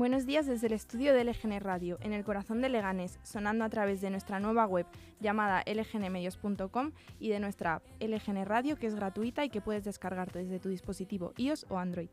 Buenos días desde el estudio de LGN Radio, en el corazón de Leganés, sonando a través de nuestra nueva web llamada lgnmedios.com y de nuestra app LGN Radio, que es gratuita y que puedes descargarte desde tu dispositivo iOS o Android.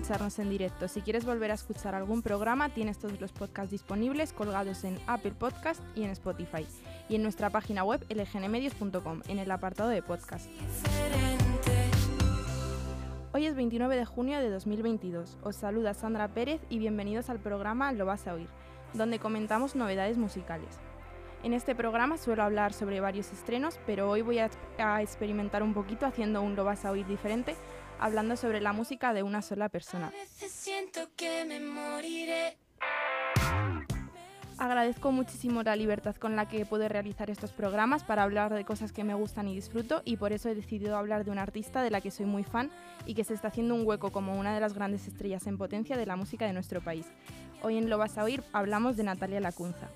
Escucharnos en directo, si quieres volver a escuchar algún programa, tienes todos los podcasts disponibles colgados en Apple Podcast y en Spotify. Y en nuestra página web lgnmedios.com, en el apartado de podcast. Hoy es 29 de junio de 2022. Os saluda Sandra Pérez y bienvenidos al programa Lo vas a oír, donde comentamos novedades musicales. En este programa suelo hablar sobre varios estrenos, pero hoy voy a, a experimentar un poquito haciendo un Lo vas a oír diferente, hablando sobre la música de una sola persona. Agradezco muchísimo la libertad con la que puedo realizar estos programas para hablar de cosas que me gustan y disfruto y por eso he decidido hablar de una artista de la que soy muy fan y que se está haciendo un hueco como una de las grandes estrellas en potencia de la música de nuestro país. Hoy en Lo vas a oír hablamos de Natalia Lacunza.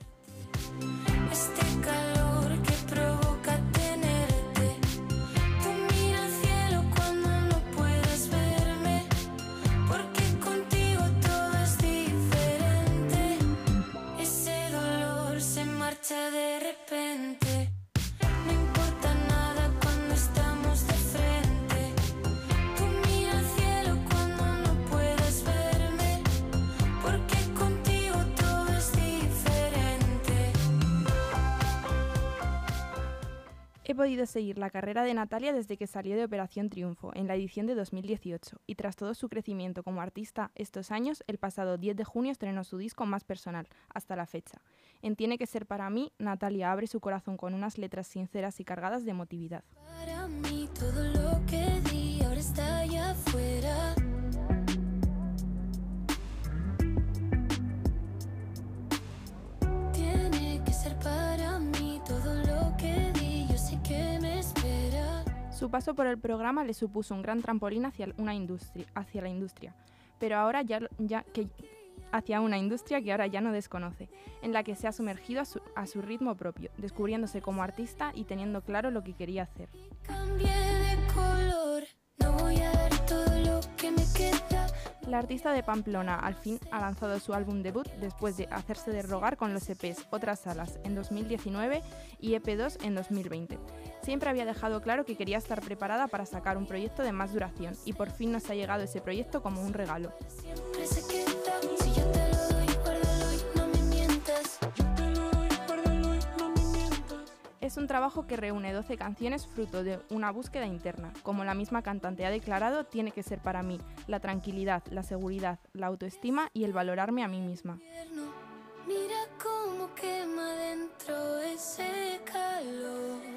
He podido seguir la carrera de Natalia desde que salió de Operación Triunfo, en la edición de 2018, y tras todo su crecimiento como artista estos años, el pasado 10 de junio estrenó su disco más personal, hasta la fecha. En Tiene que ser para mí, Natalia abre su corazón con unas letras sinceras y cargadas de emotividad. Su paso por el programa le supuso un gran trampolín hacia una industria, hacia la industria, pero ahora ya, ya que hacia una industria que ahora ya no desconoce, en la que se ha sumergido a su, a su ritmo propio, descubriéndose como artista y teniendo claro lo que quería hacer. La artista de Pamplona al fin ha lanzado su álbum debut después de hacerse de rogar con los EPs Otras Salas en 2019 y EP2 en 2020. Siempre había dejado claro que quería estar preparada para sacar un proyecto de más duración y por fin nos ha llegado ese proyecto como un regalo. Es un trabajo que reúne 12 canciones fruto de una búsqueda interna. Como la misma cantante ha declarado, tiene que ser para mí la tranquilidad, la seguridad, la autoestima y el valorarme a mí misma. Mira cómo quema dentro ese calor.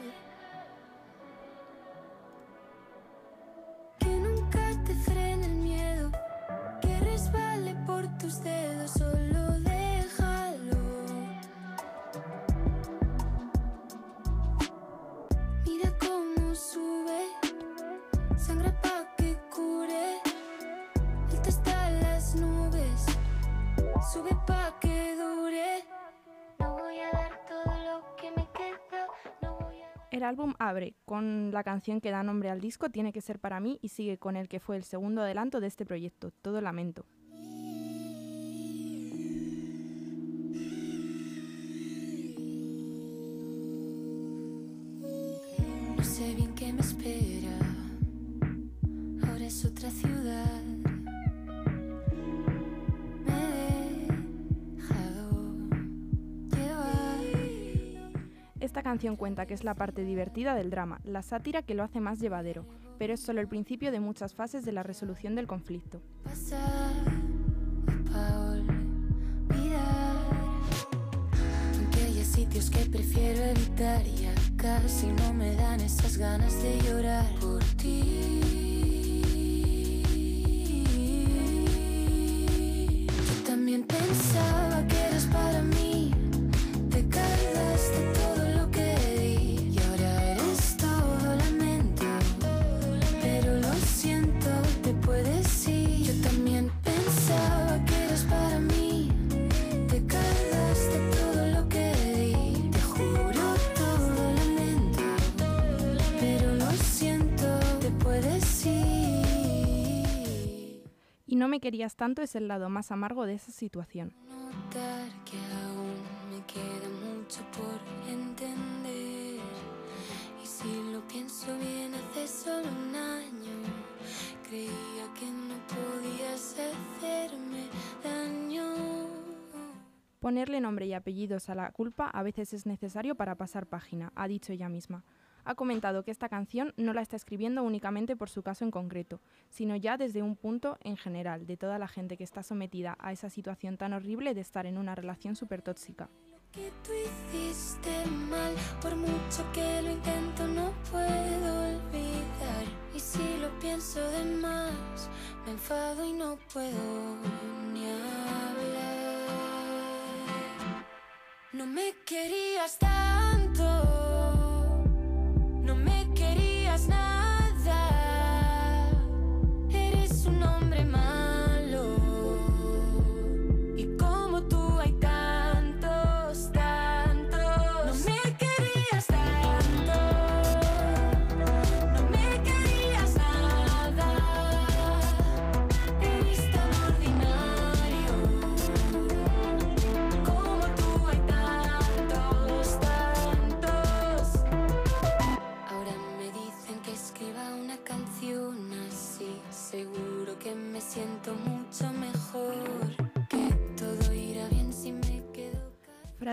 Álbum abre con la canción que da nombre al disco Tiene que ser para mí y sigue con el que fue el segundo adelanto de este proyecto, Todo Lamento. No sé bien qué me espera. Ahora es otra ciudad. Esta canción cuenta que es la parte divertida del drama, la sátira que lo hace más llevadero, pero es solo el principio de muchas fases de la resolución del conflicto. No me querías tanto es el lado más amargo de esa situación. Notar que aún me queda mucho por entender. Y si lo pienso bien, hace solo un año creía que no podías hacerme daño. Ponerle nombre y apellidos a la culpa a veces es necesario para pasar página, ha dicho ella misma. Ha comentado que esta canción no la está escribiendo únicamente por su caso en concreto, sino ya desde un punto en general de toda la gente que está sometida a esa situación tan horrible de estar en una relación súper tóxica. Y si lo pienso de más, me enfado y no puedo ni hablar. No me querías tanto,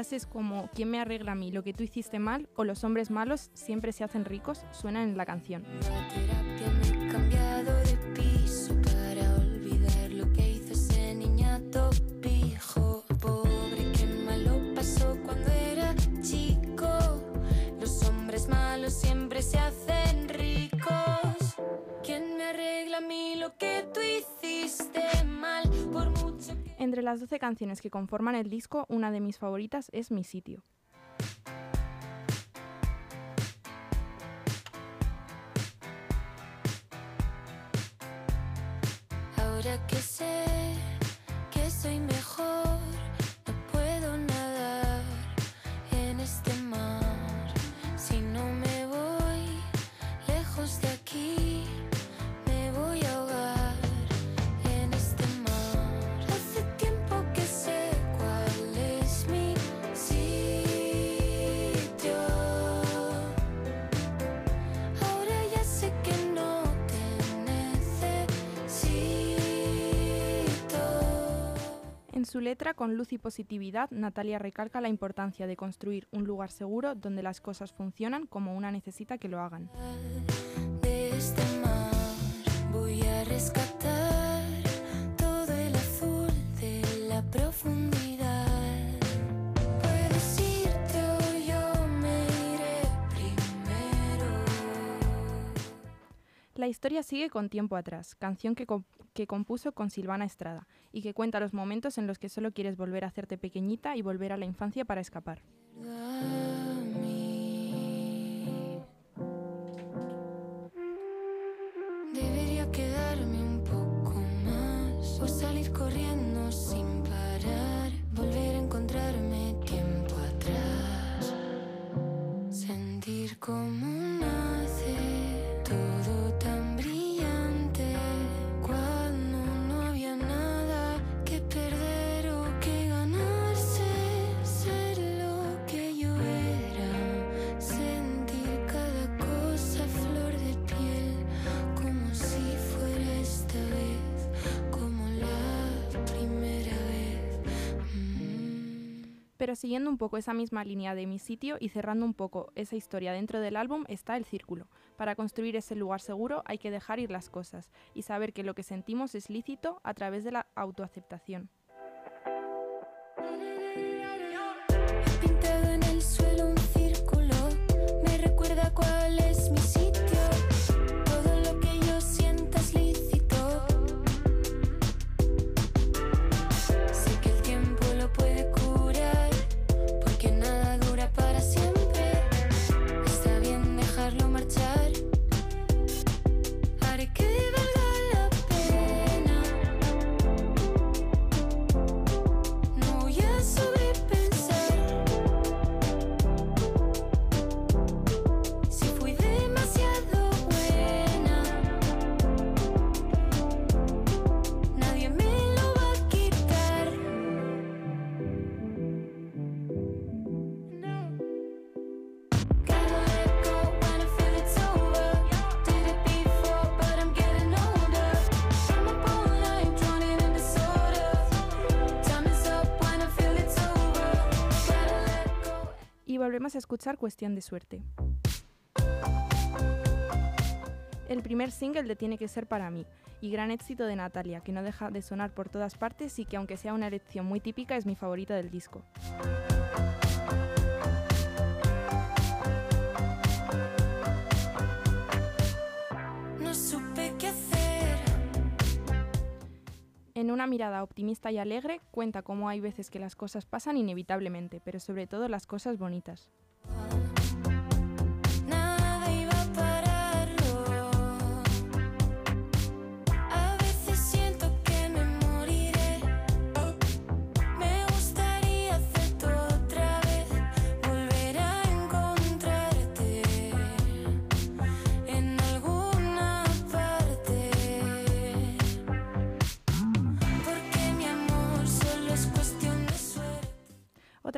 Frases como ¿quién me arregla a mí lo que tú hiciste mal? o los hombres malos siempre se hacen ricos suenan en la canción. Entre las 12 canciones que conforman el disco, una de mis favoritas es Mi sitio. Ahora que sé que soy mejor, En su letra, con luz y positividad, Natalia recalca la importancia de construir un lugar seguro donde las cosas funcionan como una necesita que lo hagan. De este mar voy a rescatar todo el azul de la profundidad. La historia sigue con Tiempo atrás, canción que, com- que compuso con Silvana Estrada y que cuenta los momentos en los que solo quieres volver a hacerte pequeñita y volver a la infancia para escapar. Pero siguiendo un poco esa misma línea de mi sitio y cerrando un poco esa historia dentro del álbum está el círculo. Para construir ese lugar seguro hay que dejar ir las cosas y saber que lo que sentimos es lícito a través de la autoaceptación. Escuchar Cuestión de Suerte. El primer single de Tiene que ser para mí, y gran éxito de Natalia, que no deja de sonar por todas partes y que aunque sea una elección muy típica es mi favorita del disco. En una mirada optimista y alegre cuenta cómo hay veces que las cosas pasan inevitablemente, pero sobre todo las cosas bonitas.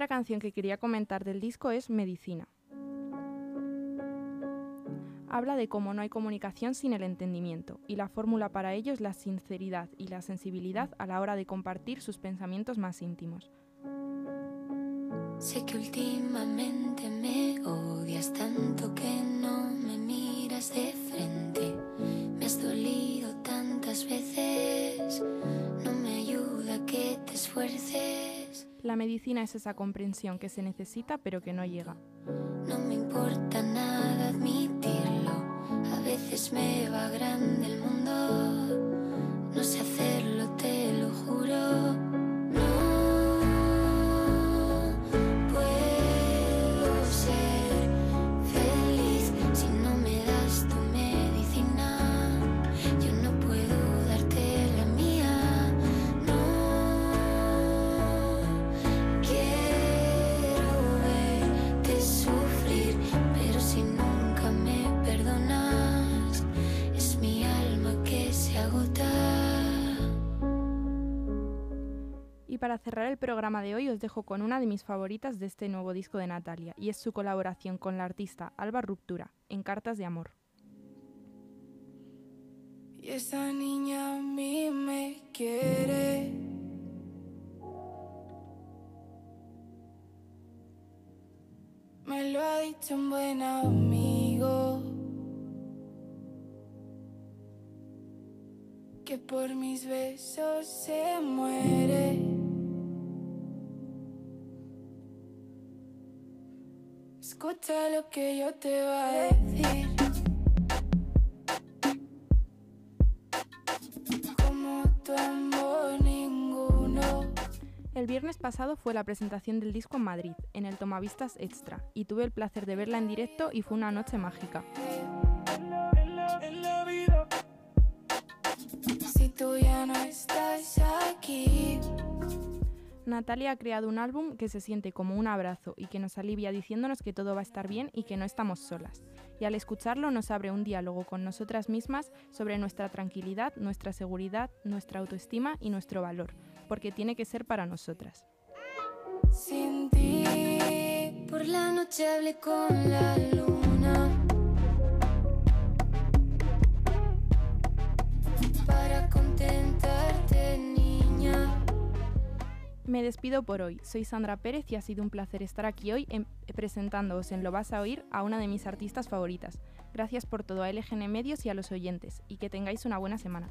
Canción que quería comentar del disco es Medicina. Habla de cómo no hay comunicación sin el entendimiento, y la fórmula para ello es la sinceridad y la sensibilidad a la hora de compartir sus pensamientos más íntimos. Sé que últimamente me odias tanto que no me miras de frente. Me has dolido tantas veces, La medicina es esa comprensión que se necesita pero que no llega. No me importa nada admitirlo, a veces me va grande el mundo, para cerrar el programa de hoy os dejo con una de mis favoritas de este nuevo disco de Natalia, y es su colaboración con la artista Alba Ruptura, en Cartas de Amor. Y esa niña a mí me quiere. Me lo ha dicho un buen amigo. Que por mis besos se muere. Escucha lo que yo te voy a decir. Como tu ninguno. El viernes pasado fue la presentación del disco en Madrid, en el Tomavistas Extra, y tuve el placer de verla en directo y fue una noche mágica. Natalia ha creado un álbum que se siente como un abrazo y que nos alivia diciéndonos que todo va a estar bien y que no estamos solas. Y al escucharlo nos abre un diálogo con nosotras mismas sobre nuestra tranquilidad, nuestra seguridad, nuestra autoestima y nuestro valor, porque tiene que ser para nosotras. Sin ti, por la noche hablé con la luna. Para contentarte, niña. Me despido por hoy. Soy Sandra Pérez y ha sido un placer estar aquí hoy en, presentándoos en Lo vas a oír a una de mis artistas favoritas. Gracias por todo a LGN Medios y a los oyentes y que tengáis una buena semana.